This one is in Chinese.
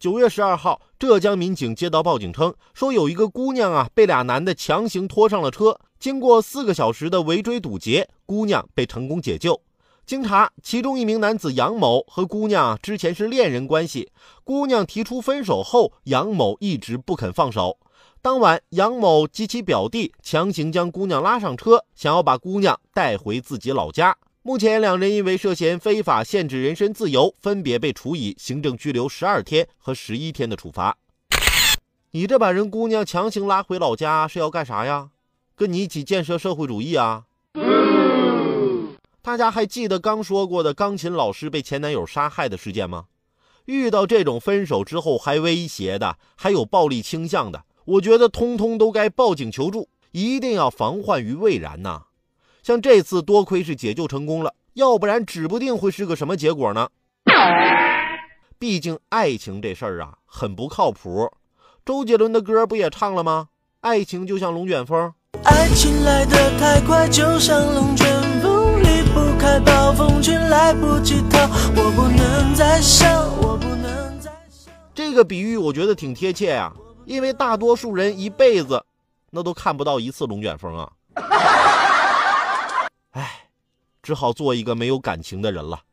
九月十二号，浙江民警接到报警称，说有一个姑娘啊被俩男的强行拖上了车。经过四个小时的围追堵截，姑娘被成功解救。经查，其中一名男子杨某和姑娘之前是恋人关系。姑娘提出分手后，杨某一直不肯放手。当晚，杨某及其表弟强行将姑娘拉上车，想要把姑娘带回自己老家。目前，两人因为涉嫌非法限制人身自由，分别被处以行政拘留十二天和十一天的处罚。你这把人姑娘强行拉回老家是要干啥呀？跟你一起建设社会主义啊？大家还记得刚说过的钢琴老师被前男友杀害的事件吗？遇到这种分手之后还威胁的，还有暴力倾向的，我觉得通通都该报警求助，一定要防患于未然呐。像这次多亏是解救成功了，要不然指不定会是个什么结果呢。毕竟爱情这事儿啊，很不靠谱。周杰伦的歌不也唱了吗？爱情就像龙卷风，爱情来得太快，就像龙卷风，离不开暴风圈，来不及逃。我不能再想，我不能再想。这个比喻我觉得挺贴切呀，因为大多数人一辈子那都看不到一次龙卷风啊。唉只好做一个没有感情的人了。